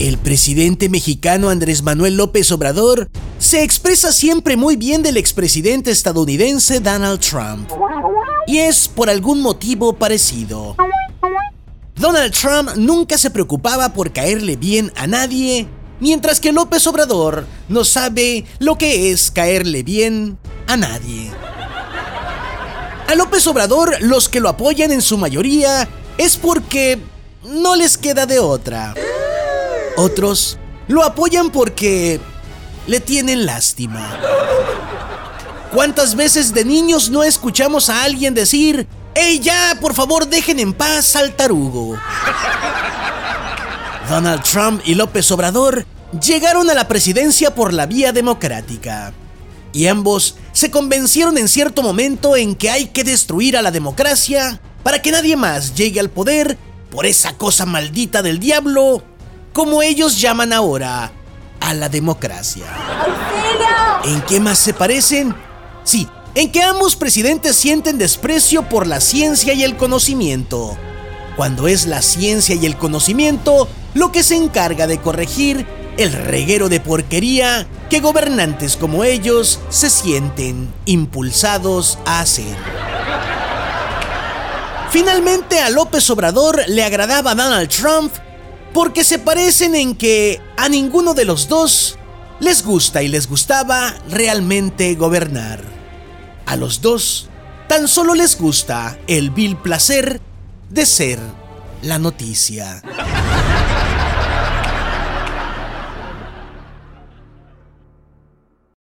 El presidente mexicano Andrés Manuel López Obrador se expresa siempre muy bien del expresidente estadounidense Donald Trump. Y es por algún motivo parecido. Donald Trump nunca se preocupaba por caerle bien a nadie, mientras que López Obrador no sabe lo que es caerle bien a nadie. A López Obrador los que lo apoyan en su mayoría es porque no les queda de otra. Otros lo apoyan porque le tienen lástima. ¿Cuántas veces de niños no escuchamos a alguien decir, ¡Ey ya, por favor dejen en paz al tarugo! Donald Trump y López Obrador llegaron a la presidencia por la vía democrática. Y ambos se convencieron en cierto momento en que hay que destruir a la democracia para que nadie más llegue al poder por esa cosa maldita del diablo como ellos llaman ahora a la democracia. ¿En qué más se parecen? Sí, en que ambos presidentes sienten desprecio por la ciencia y el conocimiento, cuando es la ciencia y el conocimiento lo que se encarga de corregir el reguero de porquería que gobernantes como ellos se sienten impulsados a hacer. Finalmente a López Obrador le agradaba Donald Trump porque se parecen en que a ninguno de los dos les gusta y les gustaba realmente gobernar. A los dos tan solo les gusta el vil placer de ser la noticia.